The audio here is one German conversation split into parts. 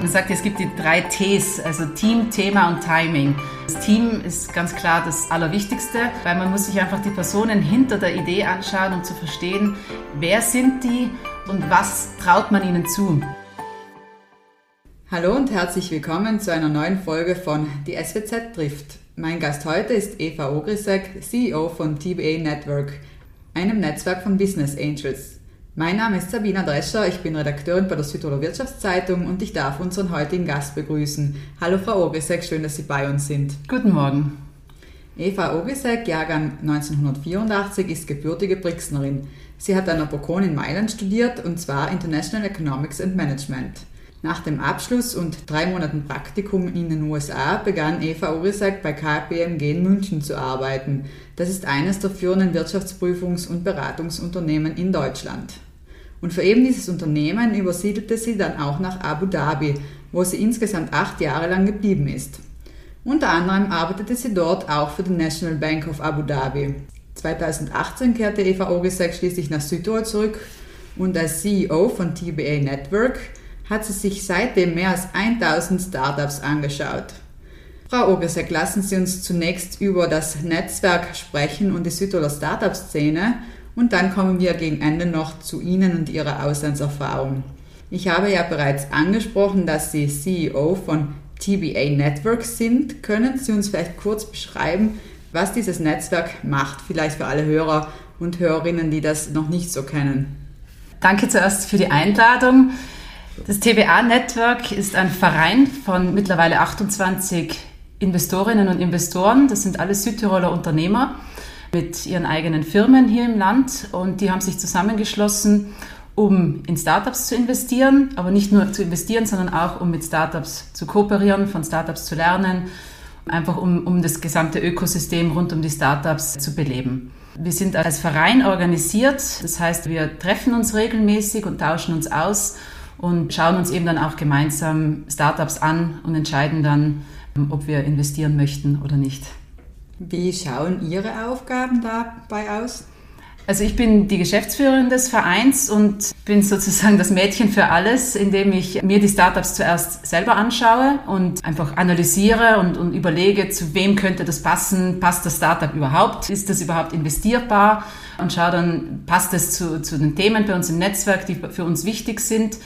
Man sagt, es gibt die drei Ts, also Team, Thema und Timing. Das Team ist ganz klar das Allerwichtigste, weil man muss sich einfach die Personen hinter der Idee anschauen, um zu verstehen, wer sind die und was traut man ihnen zu. Hallo und herzlich willkommen zu einer neuen Folge von Die SWZ trifft. Mein Gast heute ist Eva Ogrisek, CEO von TBA Network, einem Netzwerk von Business Angels. Mein Name ist Sabina Drescher, ich bin Redakteurin bei der Südtiroler Wirtschaftszeitung und ich darf unseren heutigen Gast begrüßen. Hallo Frau Ogrisek, schön, dass Sie bei uns sind. Guten Morgen. Eva Ogrisek, Jahrgang 1984, ist gebürtige Brixnerin. Sie hat an der Bocconi in Mailand studiert und zwar International Economics and Management. Nach dem Abschluss und drei Monaten Praktikum in den USA begann Eva Urisak bei KPMG in München zu arbeiten. Das ist eines der führenden Wirtschaftsprüfungs- und Beratungsunternehmen in Deutschland. Und für eben dieses Unternehmen übersiedelte sie dann auch nach Abu Dhabi, wo sie insgesamt acht Jahre lang geblieben ist. Unter anderem arbeitete sie dort auch für die National Bank of Abu Dhabi. 2018 kehrte Eva Ogisek schließlich nach Südtirol zurück und als CEO von TBA Network hat sie sich seitdem mehr als 1000 Startups angeschaut. Frau Ogesek, lassen Sie uns zunächst über das Netzwerk sprechen und die Südtiroler Startup-Szene und dann kommen wir gegen Ende noch zu Ihnen und Ihrer Auslandserfahrung. Ich habe ja bereits angesprochen, dass Sie CEO von TBA Network sind. Können Sie uns vielleicht kurz beschreiben, was dieses Netzwerk macht, vielleicht für alle Hörer und Hörerinnen, die das noch nicht so kennen? Danke zuerst für die Einladung. Das TBA Network ist ein Verein von mittlerweile 28 Investorinnen und Investoren. Das sind alle Südtiroler Unternehmer mit ihren eigenen Firmen hier im Land und die haben sich zusammengeschlossen, um in Startups zu investieren, aber nicht nur zu investieren, sondern auch um mit Startups zu kooperieren, von Startups zu lernen, einfach um, um das gesamte Ökosystem rund um die Startups zu beleben. Wir sind als Verein organisiert, das heißt, wir treffen uns regelmäßig und tauschen uns aus und schauen uns eben dann auch gemeinsam Startups an und entscheiden dann, ob wir investieren möchten oder nicht. Wie schauen Ihre Aufgaben dabei aus? Also ich bin die Geschäftsführerin des Vereins und bin sozusagen das Mädchen für alles, indem ich mir die Startups zuerst selber anschaue und einfach analysiere und, und überlege, zu wem könnte das passen, passt das Startup überhaupt, ist das überhaupt investierbar und schaue dann, passt es zu, zu den Themen bei uns im Netzwerk, die für uns wichtig sind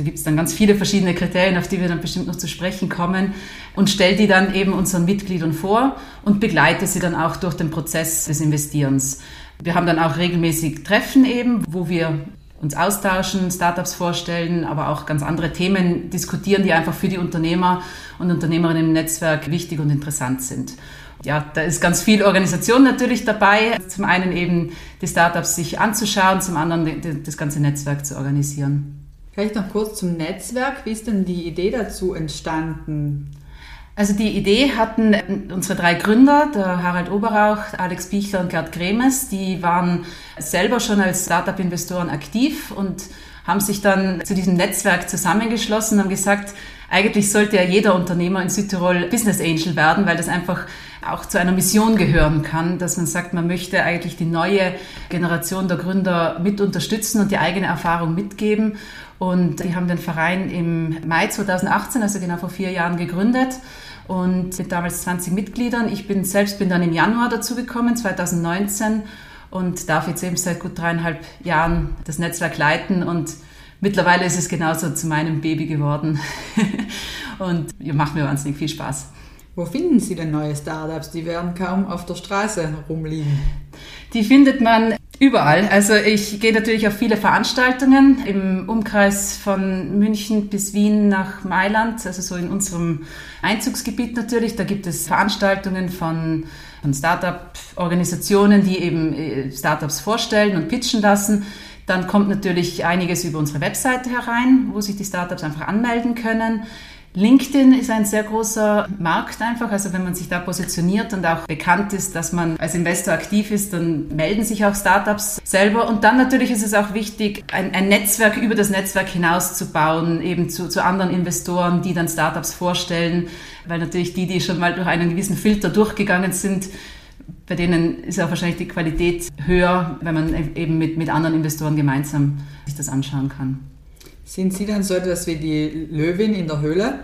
da gibt es dann ganz viele verschiedene Kriterien, auf die wir dann bestimmt noch zu sprechen kommen und stelle die dann eben unseren Mitgliedern vor und begleite sie dann auch durch den Prozess des Investierens. Wir haben dann auch regelmäßig Treffen eben, wo wir uns austauschen, Startups vorstellen, aber auch ganz andere Themen diskutieren, die einfach für die Unternehmer und Unternehmerinnen im Netzwerk wichtig und interessant sind. Ja, da ist ganz viel Organisation natürlich dabei. Zum einen eben die Startups sich anzuschauen, zum anderen das ganze Netzwerk zu organisieren. Vielleicht noch kurz zum Netzwerk. Wie ist denn die Idee dazu entstanden? Also die Idee hatten unsere drei Gründer, der Harald Oberauch, Alex Bichler und Gerd Gremes, die waren selber schon als Startup-Investoren aktiv und haben sich dann zu diesem Netzwerk zusammengeschlossen und haben gesagt, eigentlich sollte ja jeder Unternehmer in Südtirol Business Angel werden, weil das einfach auch zu einer Mission gehören kann, dass man sagt, man möchte eigentlich die neue Generation der Gründer mit unterstützen und die eigene Erfahrung mitgeben. Und die haben den Verein im Mai 2018, also genau vor vier Jahren, gegründet und mit damals 20 Mitgliedern. Ich bin selbst bin dann im Januar dazugekommen, 2019 und darf jetzt eben seit gut dreieinhalb Jahren das Netzwerk leiten und mittlerweile ist es genauso zu meinem Baby geworden und macht mir wahnsinnig viel Spaß. Wo finden Sie denn neue Startups? Die werden kaum auf der Straße rumliegen. Die findet man Überall. Also ich gehe natürlich auf viele Veranstaltungen im Umkreis von München bis Wien nach Mailand, also so in unserem Einzugsgebiet natürlich. Da gibt es Veranstaltungen von, von Startup-Organisationen, die eben äh, Startups vorstellen und pitchen lassen. Dann kommt natürlich einiges über unsere Webseite herein, wo sich die Startups einfach anmelden können. LinkedIn ist ein sehr großer Markt einfach. Also wenn man sich da positioniert und auch bekannt ist, dass man als Investor aktiv ist, dann melden sich auch Startups selber. Und dann natürlich ist es auch wichtig, ein, ein Netzwerk über das Netzwerk hinaus zu bauen, eben zu, zu anderen Investoren, die dann Startups vorstellen. Weil natürlich die, die schon mal durch einen gewissen Filter durchgegangen sind, bei denen ist auch wahrscheinlich die Qualität höher, wenn man eben mit, mit anderen Investoren gemeinsam sich das anschauen kann. Sind Sie dann so etwas wie die Löwin in der Höhle?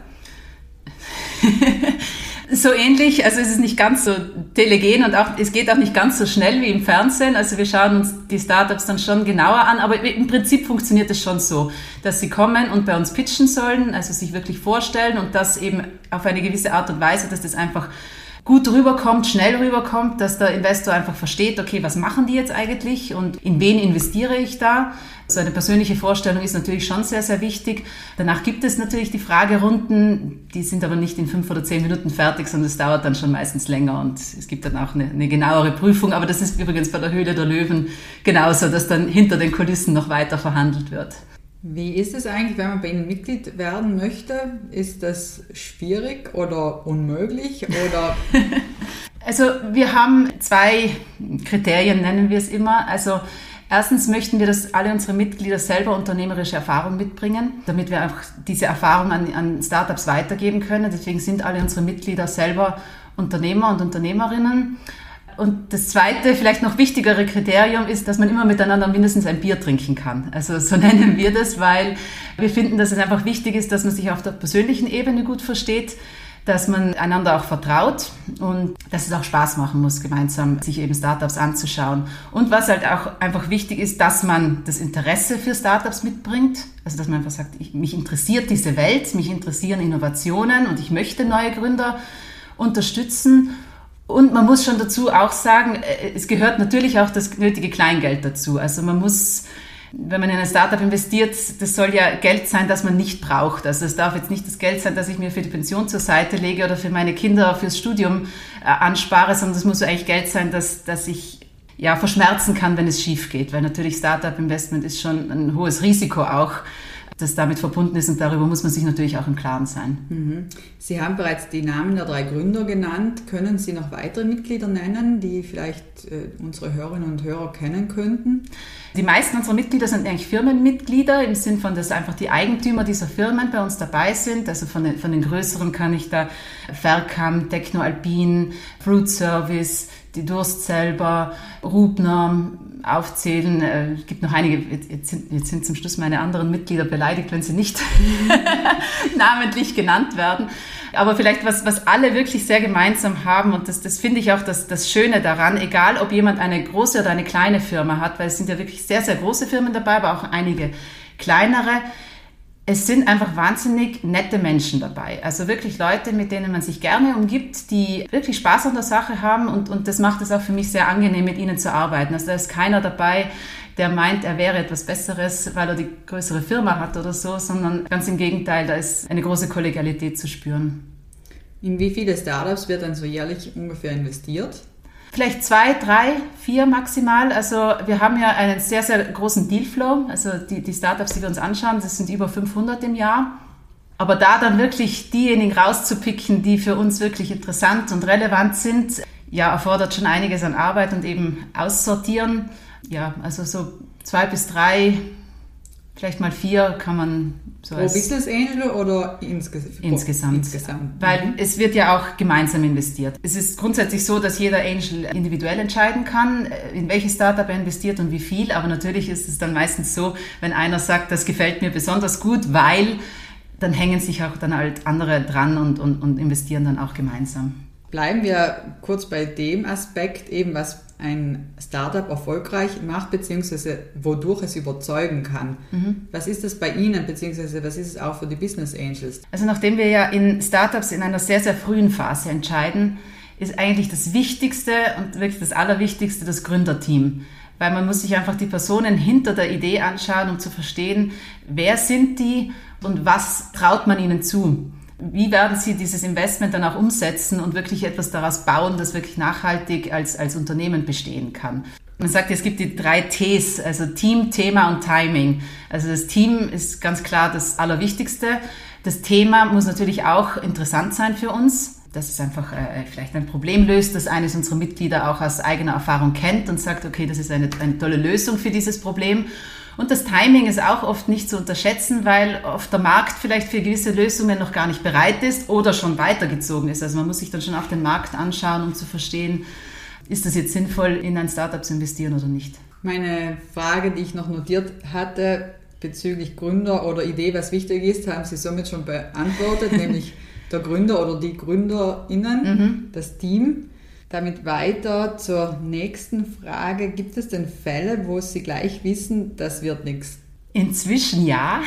so ähnlich, also es ist nicht ganz so telegen und auch, es geht auch nicht ganz so schnell wie im Fernsehen. Also wir schauen uns die Startups dann schon genauer an, aber im Prinzip funktioniert es schon so, dass sie kommen und bei uns pitchen sollen, also sich wirklich vorstellen und das eben auf eine gewisse Art und Weise, dass das einfach gut rüberkommt, schnell rüberkommt, dass der Investor einfach versteht, okay, was machen die jetzt eigentlich und in wen investiere ich da? So eine persönliche Vorstellung ist natürlich schon sehr, sehr wichtig. Danach gibt es natürlich die Fragerunden, die sind aber nicht in fünf oder zehn Minuten fertig, sondern es dauert dann schon meistens länger und es gibt dann auch eine, eine genauere Prüfung. Aber das ist übrigens bei der Höhle der Löwen genauso, dass dann hinter den Kulissen noch weiter verhandelt wird. Wie ist es eigentlich, wenn man bei Ihnen Mitglied werden möchte? Ist das schwierig oder unmöglich oder? also wir haben zwei Kriterien, nennen wir es immer. Also Erstens möchten wir, dass alle unsere Mitglieder selber unternehmerische Erfahrung mitbringen, damit wir einfach diese Erfahrung an, an Startups weitergeben können. Deswegen sind alle unsere Mitglieder selber Unternehmer und Unternehmerinnen. Und das zweite, vielleicht noch wichtigere Kriterium ist, dass man immer miteinander mindestens ein Bier trinken kann. Also so nennen wir das, weil wir finden, dass es einfach wichtig ist, dass man sich auf der persönlichen Ebene gut versteht, dass man einander auch vertraut und dass es auch Spaß machen muss, gemeinsam sich eben Startups anzuschauen. Und was halt auch einfach wichtig ist, dass man das Interesse für Startups mitbringt. Also dass man einfach sagt, ich, mich interessiert diese Welt, mich interessieren Innovationen und ich möchte neue Gründer unterstützen und man muss schon dazu auch sagen, äh, es gehört natürlich auch das nötige Kleingeld dazu. Also man muss, wenn man in ein Startup investiert, das soll ja Geld sein, das man nicht braucht. Also es darf jetzt nicht das Geld sein, das ich mir für die Pension zur Seite lege oder für meine Kinder fürs Studium äh, anspare, sondern es muss eigentlich Geld sein, das, das ich ja verschmerzen kann, wenn es schief geht. Weil natürlich Startup-Investment ist schon ein hohes Risiko auch das damit verbunden ist und darüber muss man sich natürlich auch im Klaren sein. Mhm. Sie haben bereits die Namen der drei Gründer genannt. Können Sie noch weitere Mitglieder nennen, die vielleicht äh, unsere Hörerinnen und Hörer kennen könnten? Die meisten unserer Mitglieder sind eigentlich Firmenmitglieder im Sinn von, dass einfach die Eigentümer dieser Firmen bei uns dabei sind. Also von den, von den größeren kann ich da Vercam, Technoalpin, Fruit Service, die Durst selber, Rubner aufzählen. Äh, es gibt noch einige, jetzt sind, jetzt sind zum Schluss meine anderen Mitglieder beleidigt, wenn sie nicht namentlich genannt werden. Aber vielleicht was, was alle wirklich sehr gemeinsam haben, und das, das finde ich auch das, das Schöne daran, egal ob jemand eine große oder eine kleine Firma hat, weil es sind ja wirklich sehr, sehr große Firmen dabei, aber auch einige kleinere es sind einfach wahnsinnig nette Menschen dabei. Also wirklich Leute, mit denen man sich gerne umgibt, die wirklich Spaß an der Sache haben und, und das macht es auch für mich sehr angenehm, mit ihnen zu arbeiten. Also da ist keiner dabei, der meint, er wäre etwas Besseres, weil er die größere Firma hat oder so, sondern ganz im Gegenteil, da ist eine große Kollegialität zu spüren. In wie viele Startups wird dann so jährlich ungefähr investiert? Vielleicht zwei, drei, vier maximal. Also wir haben ja einen sehr, sehr großen Dealflow. Also die, die Startups, die wir uns anschauen, das sind über 500 im Jahr. Aber da dann wirklich diejenigen rauszupicken, die für uns wirklich interessant und relevant sind, ja, erfordert schon einiges an Arbeit und eben aussortieren. Ja, also so zwei bis drei vielleicht mal vier kann man so Pro Business Angel oder insges insgesamt? Insgesamt. Weil mhm. es wird ja auch gemeinsam investiert. Es ist grundsätzlich so, dass jeder Angel individuell entscheiden kann, äh, in welches Startup er investiert und wie viel. Aber natürlich ist es dann meistens so, wenn einer sagt, das gefällt mir besonders gut, weil dann hängen sich auch dann halt andere dran und, und, und investieren dann auch gemeinsam. Bleiben wir kurz bei dem Aspekt, eben was ein Startup erfolgreich macht, beziehungsweise wodurch es überzeugen kann. Mhm. Was ist das bei Ihnen, beziehungsweise was ist es auch für die Business Angels? Also nachdem wir ja in Startups in einer sehr, sehr frühen Phase entscheiden, ist eigentlich das Wichtigste und wirklich das Allerwichtigste das Gründerteam. Weil man muss sich einfach die Personen hinter der Idee anschauen, um zu verstehen, wer sind die und was traut man ihnen zu. Wie werden Sie dieses Investment dann auch umsetzen und wirklich etwas daraus bauen, das wirklich nachhaltig als, als Unternehmen bestehen kann? Man sagt, es gibt die drei Ts, also Team, Thema und Timing. Also das Team ist ganz klar das Allerwichtigste. Das Thema muss natürlich auch interessant sein für uns, dass es einfach äh, vielleicht ein Problem löst, das eines unserer Mitglieder auch aus eigener Erfahrung kennt und sagt, okay, das ist eine, eine tolle Lösung für dieses Problem. Und das Timing ist auch oft nicht zu unterschätzen, weil oft der Markt vielleicht für gewisse Lösungen noch gar nicht bereit ist oder schon weitergezogen ist. Also man muss sich dann schon auf den Markt anschauen, um zu verstehen, ist das jetzt sinnvoll, in ein Startup zu investieren oder nicht. Meine Frage, die ich noch notiert hatte, bezüglich Gründer oder Idee, was wichtig ist, haben Sie somit schon beantwortet, nämlich der Gründer oder die GründerInnen, mhm. das Team. Damit weiter zur nächsten Frage. Gibt es denn Fälle, wo Sie gleich wissen, das wird nichts? Inzwischen ja.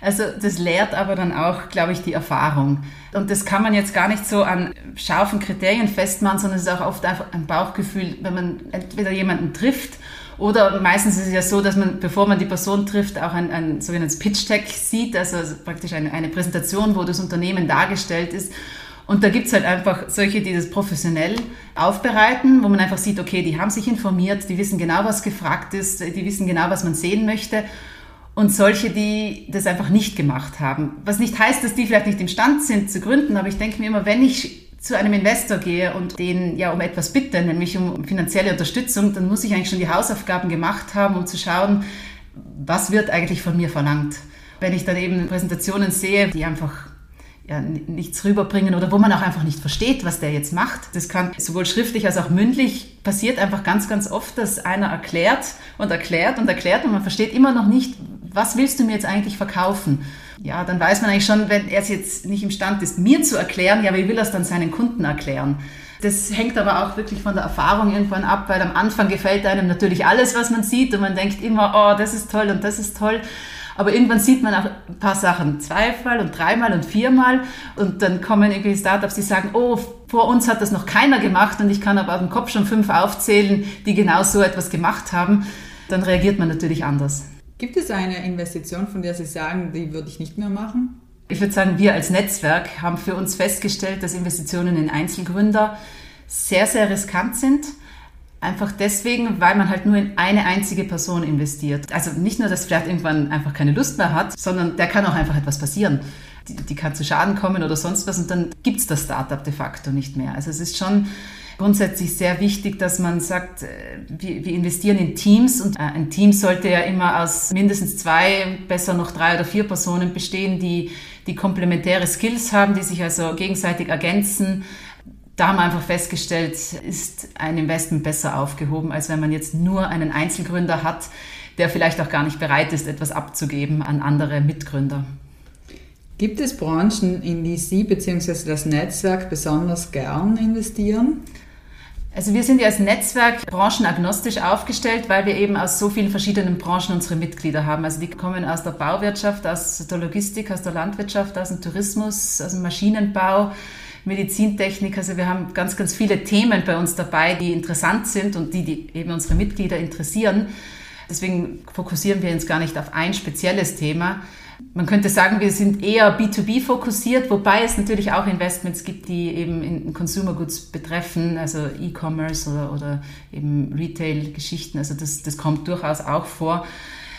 Also das lehrt aber dann auch, glaube ich, die Erfahrung. Und das kann man jetzt gar nicht so an scharfen Kriterien festmachen, sondern es ist auch oft einfach ein Bauchgefühl, wenn man entweder jemanden trifft oder meistens ist es ja so, dass man, bevor man die Person trifft, auch ein, ein sogenanntes Pitch-Deck sieht, also praktisch eine, eine Präsentation, wo das Unternehmen dargestellt ist. Und da gibt's halt einfach solche, die das professionell aufbereiten, wo man einfach sieht, okay, die haben sich informiert, die wissen genau, was gefragt ist, die wissen genau, was man sehen möchte. Und solche, die das einfach nicht gemacht haben. Was nicht heißt, dass die vielleicht nicht imstand sind zu gründen, aber ich denke mir immer, wenn ich zu einem Investor gehe und den ja um etwas bitte, nämlich um finanzielle Unterstützung, dann muss ich eigentlich schon die Hausaufgaben gemacht haben, um zu schauen, was wird eigentlich von mir verlangt. Wenn ich dann eben Präsentationen sehe, die einfach ja, nichts rüberbringen oder wo man auch einfach nicht versteht, was der jetzt macht. Das kann sowohl schriftlich als auch mündlich passiert einfach ganz, ganz oft, dass einer erklärt und erklärt und erklärt und man versteht immer noch nicht, was willst du mir jetzt eigentlich verkaufen? ja, dann weiß man eigentlich schon, wenn er es jetzt nicht imstand ist, mir zu erklären, ja, wie will er es dann seinen Kunden erklären? Das hängt aber auch wirklich von der Erfahrung irgendwann ab, weil am Anfang gefällt einem natürlich alles, was man sieht und man denkt immer, oh, das ist toll und das ist toll. Aber irgendwann sieht man auch ein paar Sachen zweimal und dreimal und viermal und dann kommen irgendwie Startups, die sagen, oh, vor uns hat das noch keiner gemacht und ich kann aber auf dem Kopf schon fünf aufzählen, die genau so etwas gemacht haben. Dann reagiert man natürlich anders. Gibt es eine Investition, von der Sie sagen, die würde ich nicht mehr machen? Ich würde sagen, wir als Netzwerk haben für uns festgestellt, dass Investitionen in Einzelgründer sehr, sehr riskant sind. Einfach deswegen, weil man halt nur in eine einzige Person investiert. Also nicht nur, dass vielleicht irgendwann einfach keine Lust mehr hat, sondern der kann auch einfach etwas passieren. Die, die kann zu Schaden kommen oder sonst was und dann gibt es das Startup de facto nicht mehr. Also es ist schon grundsätzlich sehr wichtig, dass man sagt, äh, wir, wir investieren in Teams und äh, ein Team sollte ja immer aus mindestens zwei, besser noch drei oder vier Personen bestehen, die, die komplementäre Skills haben, die sich also gegenseitig ergänzen. Da haben wir einfach festgestellt, ist ein Investment besser aufgehoben, als wenn man jetzt nur einen Einzelgründer hat, der vielleicht auch gar nicht bereit ist, etwas abzugeben an andere Mitgründer. Gibt es Branchen, in die Sie bzw. das Netzwerk besonders gern investieren? Also wir sind ja als Netzwerk branchenagnostisch aufgestellt, weil wir eben aus so vielen verschiedenen Branchen unsere Mitglieder haben. Also die kommen aus der Bauwirtschaft, aus der Logistik, aus der Landwirtschaft, aus dem Tourismus, aus dem Maschinenbau, Medizintechnik. Also wir haben ganz, ganz viele Themen bei uns dabei, die interessant sind und die, die eben unsere Mitglieder interessieren. Deswegen fokussieren wir uns gar nicht auf ein spezielles Thema. Man könnte sagen, wir sind eher B2B fokussiert, wobei es natürlich auch Investments gibt, die eben in Consumer Goods betreffen, also E-Commerce oder, oder eben Retail-Geschichten. Also das, das kommt durchaus auch vor.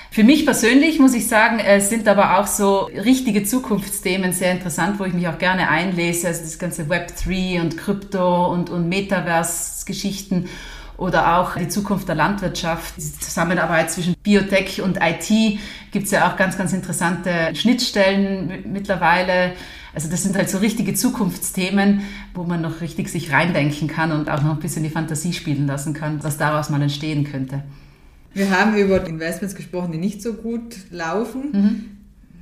Für mich persönlich muss ich sagen, es sind aber auch so richtige Zukunftsthemen sehr interessant, wo ich mich auch gerne einlese. Also das ganze Web 3 und Krypto und, und Metaverse-Geschichten oder auch die Zukunft der Landwirtschaft, die Zusammenarbeit zwischen Biotech und IT gibt es ja auch ganz, ganz interessante Schnittstellen mittlerweile. Also das sind halt so richtige Zukunftsthemen, wo man noch richtig sich reindenken kann und auch noch ein bisschen die Fantasie spielen lassen kann, was daraus mal entstehen könnte. Wir haben über Investments gesprochen, die nicht so gut laufen. Mhm.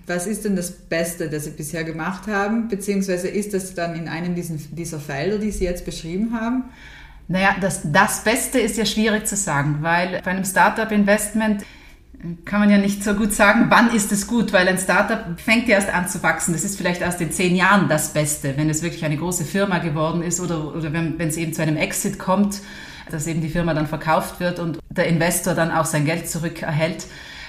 Was ist denn das Beste, das Sie bisher gemacht haben? Beziehungsweise ist das dann in einem dieser Felder, die Sie jetzt beschrieben haben? Naja, das, das Beste ist ja schwierig zu sagen, weil bei einem Startup-Investment kann man ja nicht so gut sagen, wann ist es gut, weil ein Startup fängt ja erst an zu wachsen. Das ist vielleicht erst in zehn Jahren das Beste, wenn es wirklich eine große Firma geworden ist oder, oder wenn, wenn es eben zu einem Exit kommt, dass eben die Firma dann verkauft wird und der Investor dann auch sein Geld zurückerhält.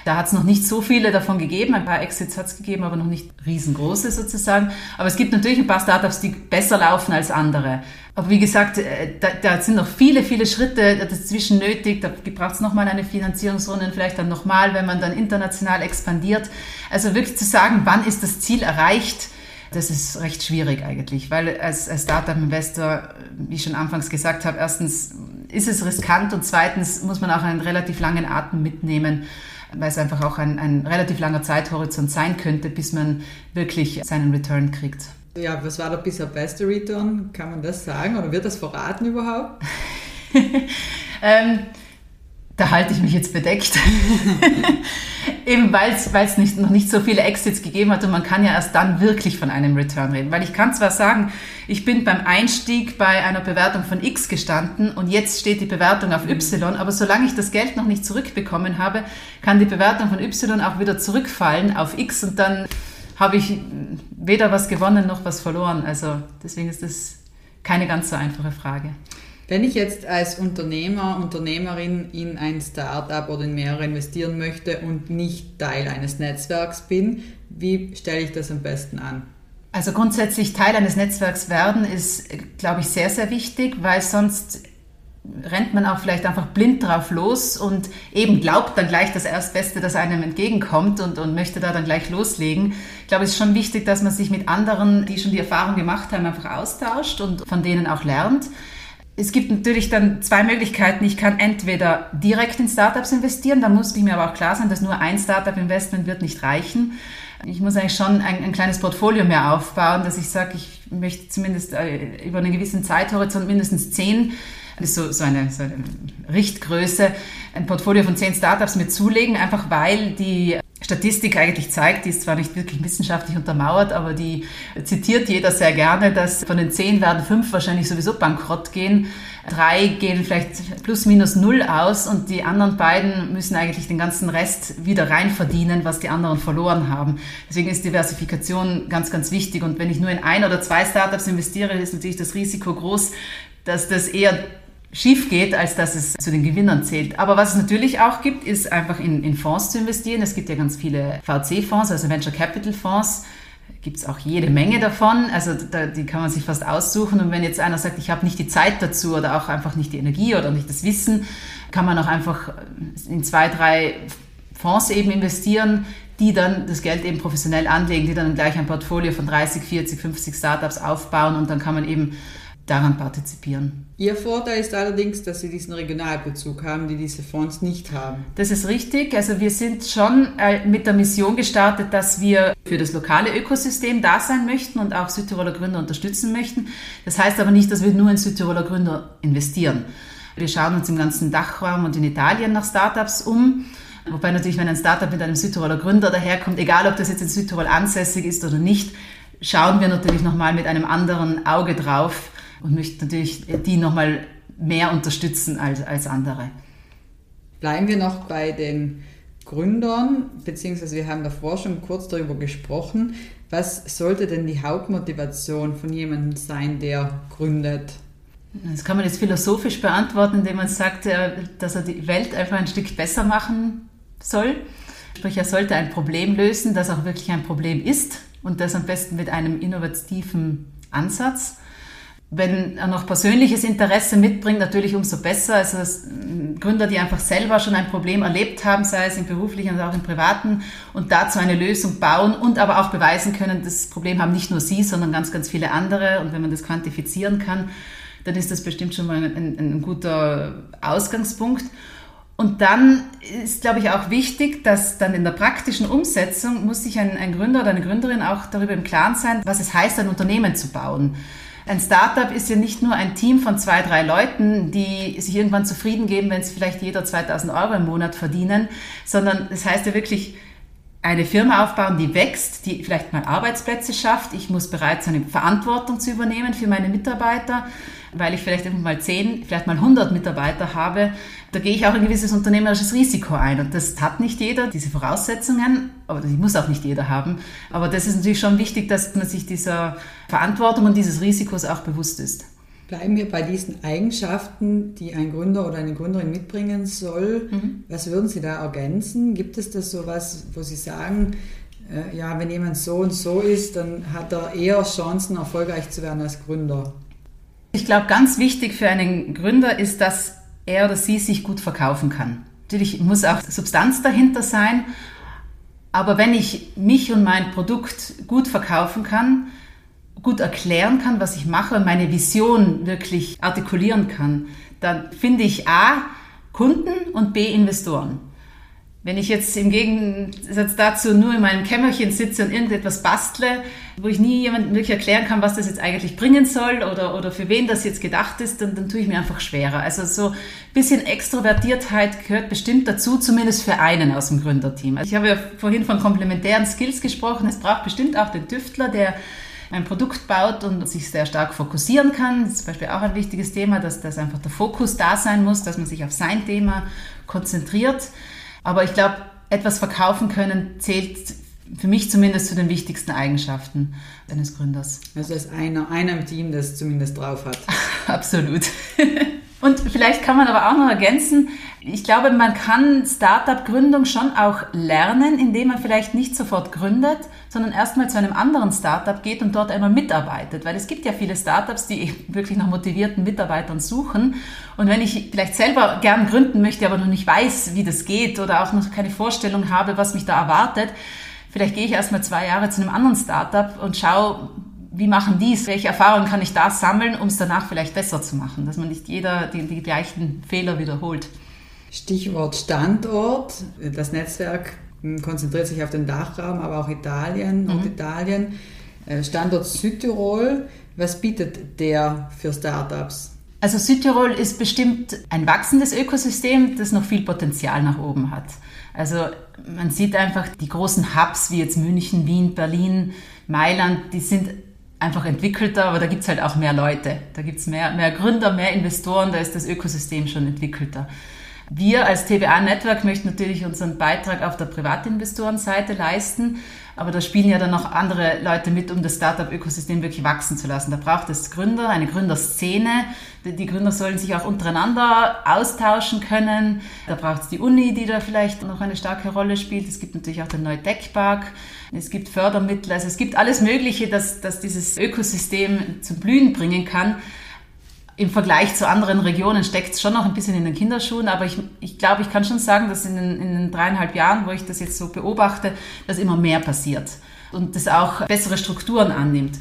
Da hat es noch nicht so viele davon gegeben. Ein paar Exits hat es gegeben, aber noch nicht riesengroße sozusagen. Aber es gibt natürlich ein paar Startups, die besser laufen als andere. Aber wie gesagt, äh, da, da sind noch viele, viele Schritte dazwischen nötig. Da braucht es nochmal eine Finanzierungsrunde, vielleicht dann nochmal, wenn man dann international expandiert. Also wirklich zu sagen, wann ist das Ziel erreicht, das ist recht schwierig eigentlich, weil als, als Startup-Investor, wie ich schon anfangs gesagt habe, erstens ist es riskant und zweitens muss man auch einen relativ langen Atem mitnehmen weil es einfach auch ein, ein relativ langer Zeithorizont sein könnte, bis man wirklich seinen Return kriegt. Ja, was war der bisher beste Return? Kann man das sagen oder wird das verraten überhaupt? ähm, Da halte ich mich jetzt bedeckt. Eben weil es nicht, noch nicht so viele Exits gegeben hat und man kann ja erst dann wirklich von einem Return reden. Weil ich kann zwar sagen, ich bin beim Einstieg bei einer Bewertung von X gestanden und jetzt steht die Bewertung auf Y, aber solange ich das Geld noch nicht zurückbekommen habe, kann die Bewertung von Y auch wieder zurückfallen auf X und dann habe ich weder was gewonnen noch was verloren. Also deswegen ist das keine ganz so einfache Frage. Wenn ich jetzt als Unternehmer, Unternehmerin in ein Startup oder in mehrere investieren möchte und nicht Teil eines Netzwerks bin, wie stelle ich das am besten an? Also grundsätzlich Teil eines Netzwerks werden ist, glaube ich, sehr, sehr wichtig, weil sonst rennt man auch vielleicht einfach blind drauf los und eben glaubt dann gleich das Erstbeste, das einem entgegenkommt und, und möchte da dann gleich loslegen. Ich glaube, es ist schon wichtig, dass man sich mit anderen, die schon die Erfahrung gemacht haben, einfach austauscht und von denen auch lernt. Es gibt natürlich dann zwei Möglichkeiten. Ich kann entweder direkt in Startups investieren, da muss ich mir aber auch klar sein, dass nur ein Startup-Investment wird nicht reichen. Ich muss eigentlich schon ein, ein, kleines Portfolio mehr aufbauen, dass ich sage, ich möchte zumindest äh, über einen gewissen Zeithorizont mindestens zehn das ist so, so, eine, so eine Richtgröße, ein Portfolio von zehn Startups mir zulegen, einfach weil die Statistik eigentlich zeigt, die ist zwar nicht wirklich wissenschaftlich untermauert, aber die zitiert jeder sehr gerne, dass von den zehn werden fünf wahrscheinlich sowieso bankrott gehen, drei gehen vielleicht plus minus null aus und die anderen beiden müssen eigentlich den ganzen Rest wieder rein verdienen, was die anderen verloren haben. Deswegen ist Diversifikation ganz, ganz wichtig und wenn ich nur in ein oder zwei Startups investiere, ist natürlich das Risiko groß, dass das eher schief geht, als dass es zu den Gewinnern zählt. Aber was es natürlich auch gibt, ist einfach in, in Fonds zu investieren. Es gibt ja ganz viele VC-Fonds, also Venture Capital Fonds. Gibt es auch jede Menge davon. Also da, die kann man sich fast aussuchen. Und wenn jetzt einer sagt, ich habe nicht die Zeit dazu oder auch einfach nicht die Energie oder nicht das Wissen, kann man auch einfach in zwei, drei Fonds eben investieren, die dann das Geld eben professionell anlegen, die dann gleich ein Portfolio von 30, 40, 50 Startups aufbauen und dann kann man eben daran partizipieren. Ihr Vorteil ist allerdings, dass Sie diesen Regionalbezug haben, die diese Fonds nicht haben. Das ist richtig. Also wir sind schon äh, mit der Mission gestartet, dass wir für das lokale Ökosystem da sein möchten und auch Südtiroler Gründer unterstützen möchten. Das heißt aber nicht, dass wir nur in Südtiroler Gründer investieren. Wir schauen uns im ganzen Dachraum und in Italien nach Startups um. Wobei natürlich, wenn ein Startup mit einem Südtiroler Gründer daherkommt, egal ob das jetzt in Südtirol ansässig ist oder nicht, schauen wir natürlich nochmal mit einem anderen Auge drauf, und möchte natürlich die nochmal mehr unterstützen als, als andere. Bleiben wir noch bei den Gründern, beziehungsweise wir haben davor schon kurz darüber gesprochen. Was sollte denn die Hauptmotivation von jemandem sein, der gründet? Das kann man jetzt philosophisch beantworten, indem man sagt, äh, dass er die Welt einfach ein Stück besser machen soll. Sprich, er sollte ein Problem lösen, das auch wirklich ein Problem ist und das am besten mit einem innovativen Ansatz. Wenn er noch persönliches Interesse mitbringt, natürlich umso besser. Also Gründer, die einfach selber schon ein Problem erlebt haben, sei es im beruflichen oder auch im privaten, und dazu eine Lösung bauen und aber auch beweisen können, das Problem haben nicht nur sie, sondern ganz, ganz viele andere. Und wenn man das quantifizieren kann, dann ist das bestimmt schon mal ein, ein, ein guter Ausgangspunkt. Und dann ist, glaube ich, auch wichtig, dass dann in der praktischen Umsetzung muss sich ein, ein Gründer oder eine Gründerin auch darüber im Klaren sein, was es heißt, ein Unternehmen zu bauen. Ein Startup ist ja nicht nur ein Team von zwei, drei Leuten, die sich irgendwann zufrieden geben, wenn es vielleicht jeder 2000 Euro im Monat verdienen, sondern es das heißt ja wirklich, eine Firma aufbauen, die wächst, die vielleicht mal Arbeitsplätze schafft. Ich muss bereit sein, Verantwortung zu übernehmen für meine Mitarbeiter, weil ich vielleicht mal 10, vielleicht mal 100 Mitarbeiter habe. Da gehe ich auch ein gewisses unternehmerisches Risiko ein. Und das hat nicht jeder, diese Voraussetzungen, aber die muss auch nicht jeder haben. Aber das ist natürlich schon wichtig, dass man sich dieser Verantwortung und dieses Risikos auch bewusst ist. Bleiben wir bei diesen Eigenschaften, die ein Gründer oder eine Gründerin mitbringen soll. Mhm. Was würden Sie da ergänzen? Gibt es das so was, wo Sie sagen, äh, ja, wenn jemand so und so ist, dann hat er eher Chancen, erfolgreich zu werden als Gründer? Ich glaube, ganz wichtig für einen Gründer ist, dass er oder sie sich gut verkaufen kann. Natürlich muss auch Substanz dahinter sein, aber wenn ich mich und mein Produkt gut verkaufen kann, gut erklären kann, was ich mache meine Vision wirklich artikulieren kann, dann finde ich A, Kunden und B, Investoren. Wenn ich jetzt im Gegensatz dazu nur in meinem Kämmerchen sitze und irgendetwas bastle, wo ich nie jemandem wirklich erklären kann, was das jetzt eigentlich bringen soll oder, oder für wen das jetzt gedacht ist, dann, dann tue ich mir einfach schwerer. Also so ein bisschen Extrovertiertheit gehört bestimmt dazu, zumindest für einen aus dem Gründerteam. Also ich habe ja vorhin von komplementären Skills gesprochen. Es braucht bestimmt auch den Tüftler, der ein Produkt baut und sich sehr stark fokussieren kann. Das ist zum Beispiel auch ein wichtiges Thema, dass, dass einfach der Fokus da sein muss, dass man sich auf sein Thema konzentriert. Aber ich glaube, etwas verkaufen können zählt für mich zumindest zu den wichtigsten Eigenschaften eines Gründers. Also als einer, einer im Team, das zumindest drauf hat. Absolut. Und vielleicht kann man aber auch noch ergänzen, ich glaube, man kann Startup-Gründung schon auch lernen, indem man vielleicht nicht sofort gründet, sondern erstmal zu einem anderen Startup geht und dort einmal mitarbeitet. Weil es gibt ja viele Startups, die wirklich nach motivierten Mitarbeitern suchen. Und wenn ich vielleicht selber gern gründen möchte, aber noch nicht weiß, wie das geht oder auch noch keine Vorstellung habe, was mich da erwartet, vielleicht gehe ich erstmal zwei Jahre zu einem anderen Startup und schaue, wie machen die es? Welche Erfahrungen kann ich da sammeln, um es danach vielleicht besser zu machen, dass man nicht jeder die, die gleichen Fehler wiederholt. Stichwort Standort. Das Netzwerk konzentriert sich auf den Dachraum, aber auch Italien, mhm. Norditalien. Äh, Standort Südtirol. Was bietet der für Startups? Also Südtirol ist bestimmt ein wachsendes Ökosystem, das noch viel Potenzial nach oben hat. Also man sieht einfach die großen Hubs wie jetzt München, Wien, Berlin, Mailand, die sind einfach entwickelter, aber da gibt es halt auch mehr Leute. Da gibt es mehr, mehr Gründer, mehr Investoren, da ist das Ökosystem schon entwickelter. Wir als TBA Network möchten natürlich unseren Beitrag auf der Privatinvestorenseite leisten, aber da spielen ja dann noch andere Leute mit, um das Startup-Ökosystem wirklich wachsen zu lassen. Da braucht es Gründer, eine Gründerszene. Die Gründer sollen sich auch untereinander austauschen können. Da braucht es die Uni, die da vielleicht noch eine starke Rolle spielt. Es gibt natürlich auch den Neutech-Park. Es gibt Fördermittel. Also es gibt alles Mögliche, dass, dass dieses Ökosystem zum Blühen bringen kann im Vergleich zu anderen Regionen steckt es schon noch ein bisschen in den Kinderschuhen, aber ich, ich glaube, ich kann schon sagen, dass in den, in den dreieinhalb Jahren, wo ich das jetzt so beobachte, dass immer mehr passiert und das auch bessere Strukturen annimmt.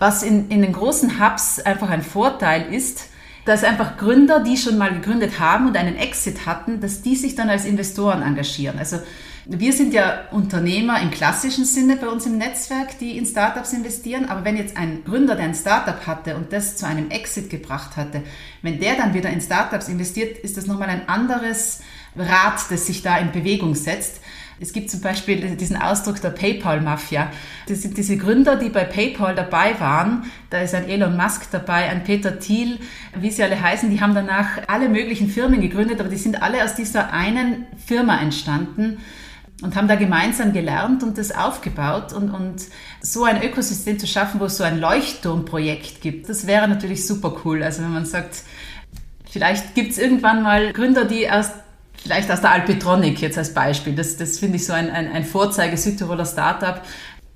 Was in, in den großen Hubs einfach ein Vorteil ist, dass einfach Gründer, die schon mal gegründet haben und einen Exit hatten, dass die sich dann als Investoren engagieren. Also wir sind ja Unternehmer im klassischen Sinne bei uns im Netzwerk, die in Startups investieren. Aber wenn jetzt ein Gründer, der ein Startup hatte und das zu einem Exit gebracht hatte, wenn der dann wieder in Startups investiert, ist das nochmal ein anderes Rad, das sich da in Bewegung setzt. Es gibt zum Beispiel diesen Ausdruck der PayPal-Mafia. Das sind diese Gründer, die bei PayPal dabei waren. Da ist ein Elon Musk dabei, ein Peter Thiel, wie sie alle heißen. Die haben danach alle möglichen Firmen gegründet, aber die sind alle aus dieser einen Firma entstanden und haben da gemeinsam gelernt und das aufgebaut und, und so ein Ökosystem zu schaffen, wo es so ein Leuchtturmprojekt gibt, das wäre natürlich super cool. Also wenn man sagt, vielleicht gibt es irgendwann mal Gründer, die aus vielleicht aus der Alpitronic jetzt als Beispiel, das, das finde ich so ein, ein, ein Vorzeige Südtiroler Startup.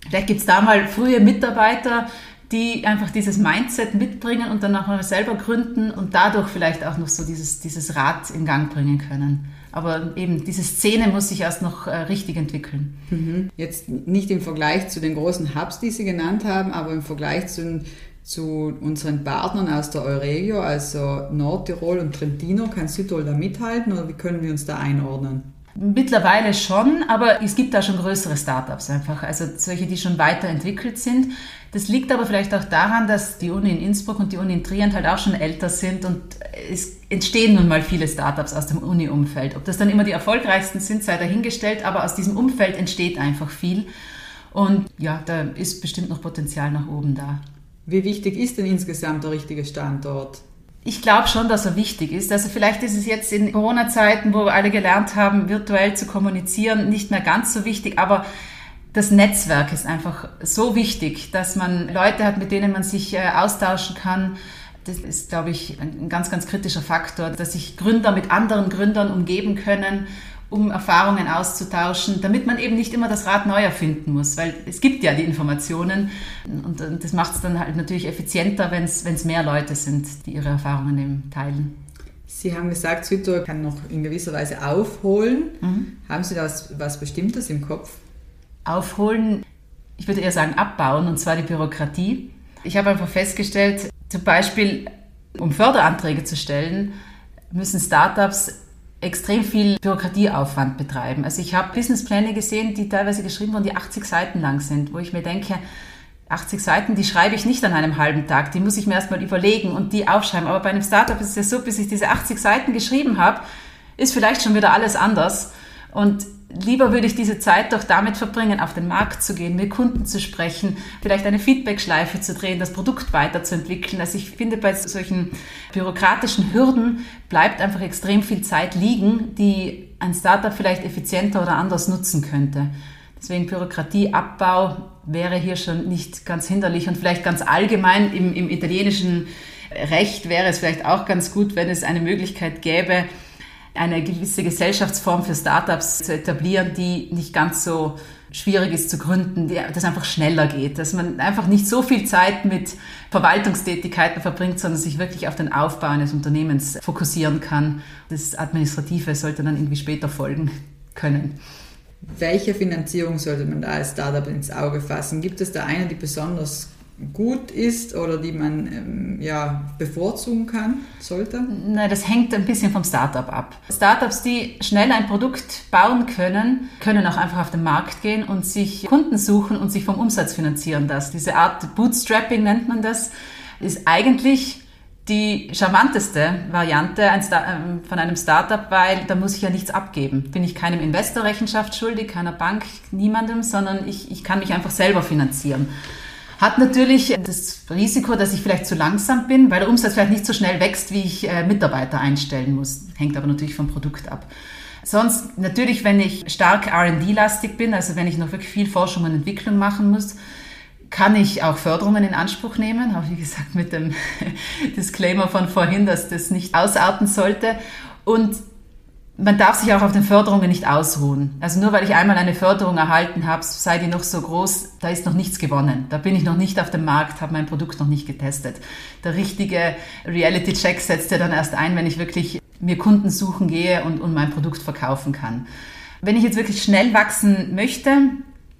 Vielleicht gibt es da mal frühe Mitarbeiter, die einfach dieses Mindset mitbringen und dann auch mal selber gründen und dadurch vielleicht auch noch so dieses, dieses Rad in Gang bringen können. Aber eben diese Szene muss sich erst noch äh, richtig entwickeln. Mhm. Jetzt nicht im Vergleich zu den großen Hubs, die Sie genannt haben, aber im Vergleich zu, zu unseren Partnern aus der Euregio, also Nordtirol und Trentino, kann Südtirol da mithalten oder wie können wir uns da einordnen? Mittlerweile schon, aber es gibt da schon größere Startups einfach, also solche, die schon weiterentwickelt sind. Das liegt aber vielleicht auch daran, dass die Uni in Innsbruck und die Uni in Trient halt auch schon älter sind und es entstehen nun mal viele Startups aus dem Uni-Umfeld. Ob das dann immer die erfolgreichsten sind, sei dahingestellt, aber aus diesem Umfeld entsteht einfach viel. Und ja, da ist bestimmt noch Potenzial nach oben da. Wie wichtig ist denn insgesamt der richtige Standort? Ich glaube schon, dass er wichtig ist. Also vielleicht ist es jetzt in Corona-Zeiten, wo alle gelernt haben, virtuell zu kommunizieren, nicht mehr ganz so wichtig, aber das Netzwerk ist einfach so wichtig, dass man Leute hat, mit denen man sich äh, austauschen kann. Das ist, glaube ich, ein ganz, ganz kritischer Faktor, dass sich Gründer mit anderen Gründern umgeben können, um Erfahrungen auszutauschen, damit man eben nicht immer das Rad neu erfinden muss, weil es gibt ja die Informationen und, das macht es dann halt natürlich effizienter, wenn es mehr Leute sind, die ihre Erfahrungen eben teilen. Sie haben gesagt, Südtirol kann noch in gewisser Weise aufholen. Mhm. Haben Sie da was, was Bestimmtes im Kopf? Aufholen, ich würde eher sagen abbauen, und zwar die Bürokratie. Ich habe einfach festgestellt, zum Beispiel, um Förderanträge zu stellen, müssen Startups extrem viel Bürokratieaufwand betreiben. Also ich habe Businesspläne gesehen, die teilweise geschrieben wurden, die 80 Seiten lang sind, wo ich mir denke, 80 Seiten, die schreibe ich nicht an einem halben Tag, die muss ich mir erstmal überlegen und die aufschreiben. Aber bei einem Startup ist es ja so, bis ich diese 80 Seiten geschrieben habe, ist vielleicht schon wieder alles anders. Und lieber würde ich diese Zeit doch damit verbringen, auf den Markt zu gehen, mit Kunden zu sprechen, vielleicht eine Feedbackschleife zu drehen, das Produkt weiterzuentwickeln. Also ich finde, bei solchen bürokratischen Hürden bleibt einfach extrem viel Zeit liegen, die ein Startup vielleicht effizienter oder anders nutzen könnte. Deswegen Bürokratieabbau wäre hier schon nicht ganz hinderlich und vielleicht ganz allgemein im, im italienischen Recht wäre es vielleicht auch ganz gut, wenn es eine Möglichkeit gäbe, eine gewisse Gesellschaftsform für Startups zu etablieren, die nicht ganz so schwierig ist zu gründen, das einfach schneller geht, dass man einfach nicht so viel Zeit mit Verwaltungstätigkeiten verbringt, sondern sich wirklich auf den Aufbau eines Unternehmens fokussieren kann. Das Administrative sollte dann irgendwie später folgen können. Welche Finanzierung sollte man da als Startup ins Auge fassen? Gibt es da eine, die besonders gut ist oder die man ähm, ja, bevorzugen kann, sollte? Nein, das hängt ein bisschen vom Startup ab. Startups, die schnell ein Produkt bauen können, können auch einfach auf den Markt gehen und sich Kunden suchen und sich vom Umsatz finanzieren lassen. Diese Art Bootstrapping nennt man das, ist eigentlich die charmanteste Variante ähm, von einem Startup, weil da muss ich ja nichts abgeben. Bin ich keinem Investor Rechenschaft schuldig, keiner Bank, niemandem, sondern ich, ich kann mich einfach selber finanzieren. Hat natürlich das Risiko, dass ich vielleicht zu langsam bin, weil der Umsatz vielleicht nicht so schnell wächst, wie ich äh, Mitarbeiter einstellen muss. Hängt aber natürlich vom Produkt ab. Sonst natürlich, wenn ich stark R&D-lastig bin, also wenn ich noch wirklich viel Forschung und Entwicklung machen muss, kann ich auch Förderungen in Anspruch nehmen, auch wie gesagt mit dem Disclaimer von vorhin, dass das nicht ausarten sollte. Und man darf sich auch auf den Förderungen nicht ausruhen. Also nur weil ich einmal eine Förderung erhalten habe, sei die noch so groß, da ist noch nichts gewonnen. Da bin ich noch nicht auf dem Markt, habe mein Produkt noch nicht getestet. Der richtige Reality-Check setzt ja dann erst ein, wenn ich wirklich mir Kunden suchen gehe und, und mein Produkt verkaufen kann. Wenn ich jetzt wirklich schnell wachsen möchte,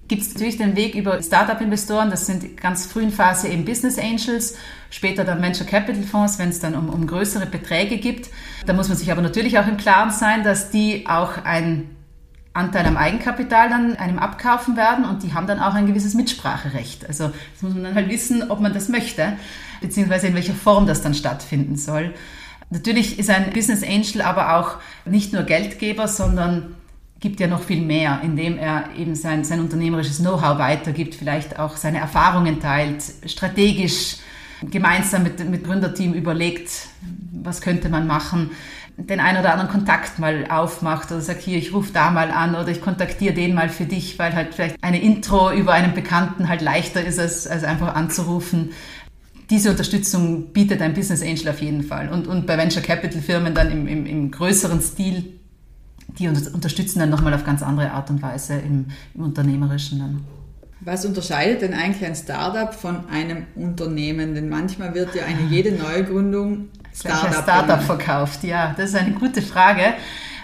gibt es natürlich den Weg über Startup-Investoren, das sind ganz frühen Phase eben Business Angels, später dann Venture Capital Fonds, wenn es dann um, um größere Beträge gibt. Da muss man sich aber natürlich auch im Klaren sein, dass die auch ein Anteil am Eigenkapital dann einem abkaufen werden und die haben dann auch ein gewisses Mitspracherecht. Also das muss man dann halt wissen, ob man das möchte, beziehungsweise in welcher Form das dann stattfinden soll. Natürlich ist ein Business Angel aber auch nicht nur Geldgeber, sondern gibt ja noch viel mehr, indem er eben sein, sein unternehmerisches Know-how weitergibt, vielleicht auch seine Erfahrungen teilt, strategisch gemeinsam mit, mit Gründerteam überlegt, was könnte man machen, den einen oder anderen Kontakt mal aufmacht oder sagt, hier, ich rufe da mal an oder ich kontaktiere den mal für dich, weil halt vielleicht eine Intro über einen Bekannten halt leichter ist, als, als einfach anzurufen. Diese Unterstützung bietet ein Business Angel auf jeden Fall. Und, und bei Venture Capital Firmen dann im, im, im größeren Stil die unterstützen dann nochmal auf ganz andere Art und Weise im, im Unternehmerischen dann. Was unterscheidet denn eigentlich ein Startup von einem Unternehmen? Denn manchmal wird ja eine jede Neugründung Startup, Startup verkauft. Ja, das ist eine gute Frage.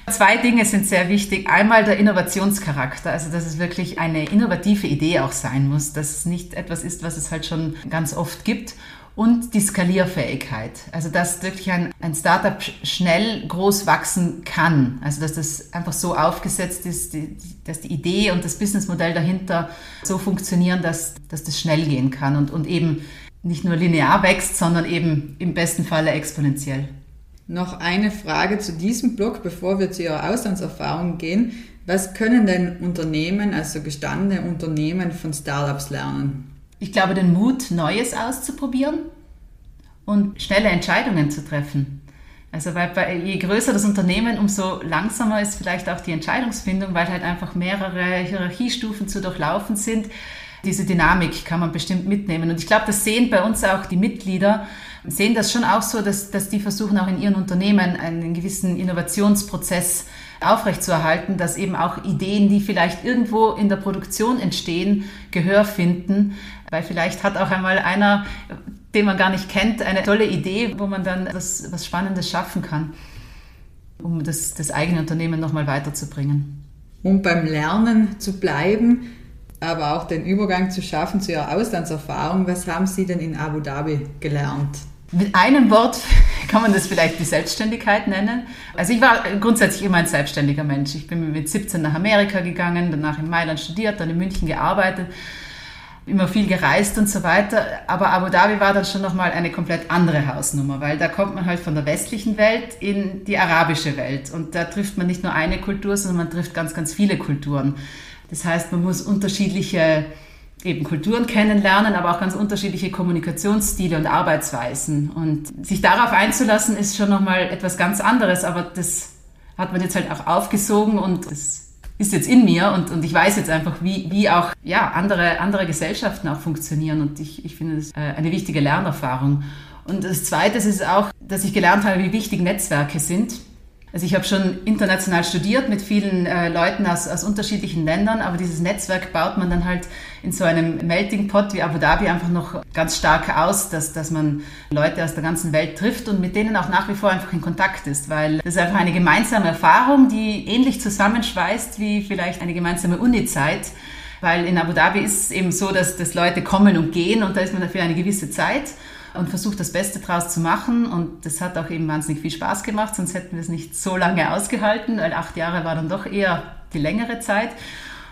Zwei Dinge sind sehr wichtig. Einmal der Innovationscharakter, also dass es wirklich eine innovative Idee auch sein muss, dass es nicht etwas ist, was es halt schon ganz oft gibt und die Skalierfähigkeit. Also dass wirklich ein, ein Startup schnell groß wachsen kann. Also dass das einfach so aufgesetzt ist, die, dass die Idee und das Businessmodell dahinter so funktionieren, dass, dass das schnell gehen kann und, und eben nicht nur linear wächst, sondern eben im besten Falle exponentiell. Noch eine Frage zu diesem Blog, bevor wir zu Ihrer Auslandserfahrung gehen. Was können denn Unternehmen, also gestandene Unternehmen von Startups lernen? Ich glaube, den Mut, Neues auszuprobieren und schnelle Entscheidungen zu treffen. Also weil bei, je größer das Unternehmen, umso langsamer ist vielleicht auch die Entscheidungsfindung, weil halt einfach mehrere Hierarchiestufen zu durchlaufen sind. Diese Dynamik kann man bestimmt mitnehmen. Und ich glaube, das sehen bei uns auch die Mitglieder, sehen das schon auch so, dass, dass die versuchen auch in ihren Unternehmen einen gewissen Innovationsprozess aufrechtzuerhalten, dass eben auch Ideen, die vielleicht irgendwo in der Produktion entstehen, Gehör finden. Weil vielleicht hat auch einmal einer, den man gar nicht kennt, eine tolle Idee, wo man dann was, was Spannendes schaffen kann, um das, das eigene Unternehmen nochmal weiterzubringen. Um beim Lernen zu bleiben, aber auch den Übergang zu schaffen zu Ihrer Auslandserfahrung, was haben Sie denn in Abu Dhabi gelernt? Mit einem Wort kann man das vielleicht die Selbstständigkeit nennen. Also ich war grundsätzlich immer ein selbstständiger Mensch. Ich bin mit 17 nach Amerika gegangen, danach in Mailand studiert, dann in München gearbeitet, immer viel gereist und so weiter. Aber Abu Dhabi war dann schon nochmal eine komplett andere Hausnummer, weil da kommt man halt von der westlichen Welt in die arabische Welt. Und da trifft man nicht nur eine Kultur, sondern man trifft ganz, ganz viele Kulturen. Das heißt, man muss unterschiedliche eben Kulturen kennenlernen, aber auch ganz unterschiedliche Kommunikationsstile und Arbeitsweisen. Und sich darauf einzulassen, ist schon nochmal etwas ganz anderes, aber das hat man jetzt halt auch aufgesogen und das ist jetzt in mir und, und ich weiß jetzt einfach, wie, wie auch ja, andere, andere Gesellschaften auch funktionieren und ich, ich finde das äh, eine wichtige Lernerfahrung. Und das Zweite ist auch, dass ich gelernt habe, wie wichtig Netzwerke sind also ich habe schon international studiert mit vielen äh, Leuten aus, aus unterschiedlichen Ländern, aber dieses Netzwerk baut man dann halt in so einem Melting Pot wie Abu Dhabi einfach noch ganz stark aus, dass, dass man Leute aus der ganzen Welt trifft und mit denen auch nach wie vor einfach in Kontakt ist, weil das ist einfach eine gemeinsame Erfahrung, die ähnlich zusammenschweißt wie vielleicht eine gemeinsame Uni-Zeit. Weil in Abu Dhabi ist es eben so, dass, dass Leute kommen und gehen und da ist man dafür eine gewisse Zeit und versucht das Beste draus zu machen. Und das hat auch eben wahnsinnig viel Spaß gemacht, sonst hätten wir es nicht so lange ausgehalten, weil acht Jahre war dann doch eher die längere Zeit.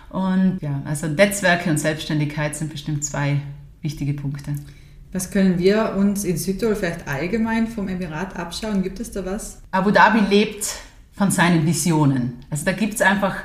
Und ja, also Netzwerke und Selbstständigkeit sind bestimmt zwei wichtige Punkte. Was können wir uns in Südtirol vielleicht allgemein vom Emirat abschauen? Gibt es da was? Abu Dhabi lebt von seinen Visionen. Also da gibt es einfach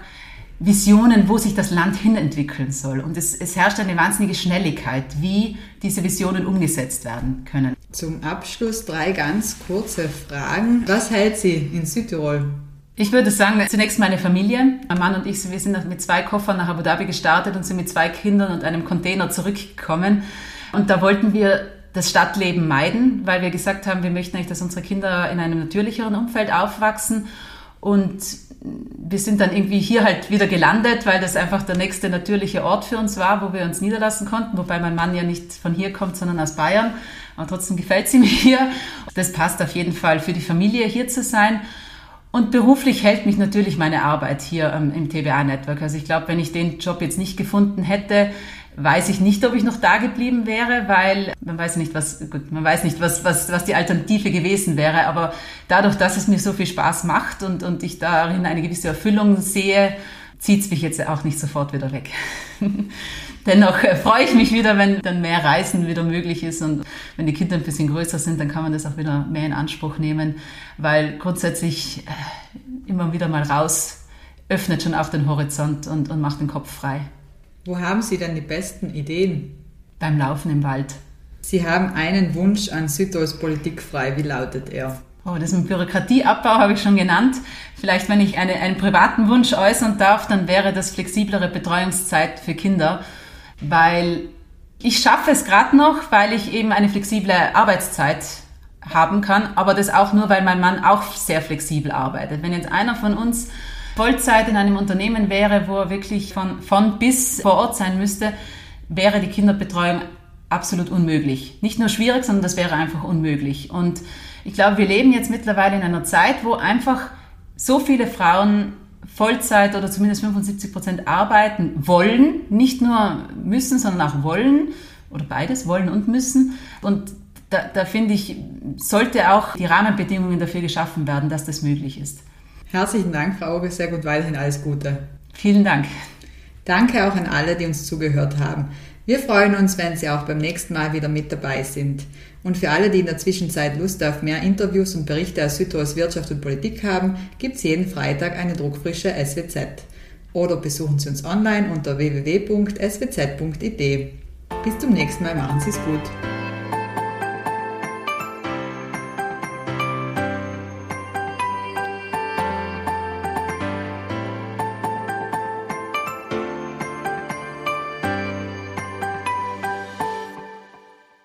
Visionen, wo sich das Land hinentwickeln soll. Und es, es, herrscht eine wahnsinnige Schnelligkeit, wie diese Visionen umgesetzt werden können. Zum Abschluss drei ganz kurze Fragen. Was hält Sie in Südtirol? Ich würde sagen, zunächst meine Familie. Mein Mann und ich, wir sind mit zwei Koffern nach Abu Dhabi gestartet und sind mit zwei Kindern und einem Container zurückgekommen. Und da wollten wir das Stadtleben meiden, weil wir gesagt haben, wir möchten eigentlich, dass unsere Kinder in einem natürlicheren Umfeld aufwachsen. Und wir sind dann irgendwie hier halt wieder gelandet, weil das einfach der nächste natürliche Ort für uns war, wo wir uns niederlassen konnten, wobei mein Mann ja nicht von hier kommt, sondern aus Bayern. Aber trotzdem gefällt sie mir hier. Das passt auf jeden Fall für die Familie hier zu sein. Und beruflich hält mich natürlich meine Arbeit hier ähm, im TBA-Network. Also ich glaube, wenn ich den Job jetzt nicht gefunden hätte, weiß ich nicht, ob ich noch da geblieben wäre, weil man weiß nicht, was, gut, man weiß nicht, was, was, was die Alternative gewesen wäre. Aber dadurch, dass es mir so viel Spaß macht und, und ich darin eine gewisse Erfüllung sehe, zieht es mich jetzt auch nicht sofort wieder weg. Dennoch äh, freue ich mich wieder, wenn dann mehr Reisen wieder möglich ist und wenn die Kinder ein bisschen größer sind, dann kann man das auch wieder mehr in Anspruch nehmen, weil grundsätzlich äh, immer wieder mal raus öffnet schon auch den Horizont und, und macht den Kopf frei. Wo haben Sie denn die besten Ideen? Beim Laufen im Wald. Sie haben einen Wunsch an Südtirols Politik frei. Wie lautet er? Oh, das mit Bürokratieabbau habe ich schon genannt. Vielleicht, wenn ich eine, einen privaten Wunsch äußern darf, dann wäre das flexiblere Betreuungszeit für Kinder, weil ich schaffe es gerade noch, weil ich eben eine flexible Arbeitszeit haben kann, aber das auch nur, weil mein Mann auch sehr flexibel arbeitet. Wenn jetzt einer von uns Vollzeit in einem Unternehmen wäre, wo er wirklich von, von bis vor Ort sein müsste, wäre die Kinderbetreuung absolut unmöglich. Nicht nur schwierig, sondern das wäre einfach unmöglich. Und ich glaube, wir leben jetzt mittlerweile in einer Zeit, wo einfach so viele Frauen Vollzeit oder zumindest 75 Prozent arbeiten wollen, nicht nur müssen, sondern auch wollen oder beides, wollen und müssen. Und da, da finde ich, sollte auch die Rahmenbedingungen dafür geschaffen werden, dass das möglich ist. Herzlichen Dank, Frau Ogesek, und weiterhin alles Gute. Vielen Dank. Danke auch an alle, die uns zugehört haben. Wir freuen uns, wenn Sie auch beim nächsten Mal wieder mit dabei sind. Und für alle, die in der Zwischenzeit Lust auf mehr Interviews und Berichte aus Südtirols Wirtschaft und Politik haben, gibt es jeden Freitag eine druckfrische SWZ. Oder besuchen Sie uns online unter www.swz.id. Bis zum nächsten Mal, machen Sie es gut.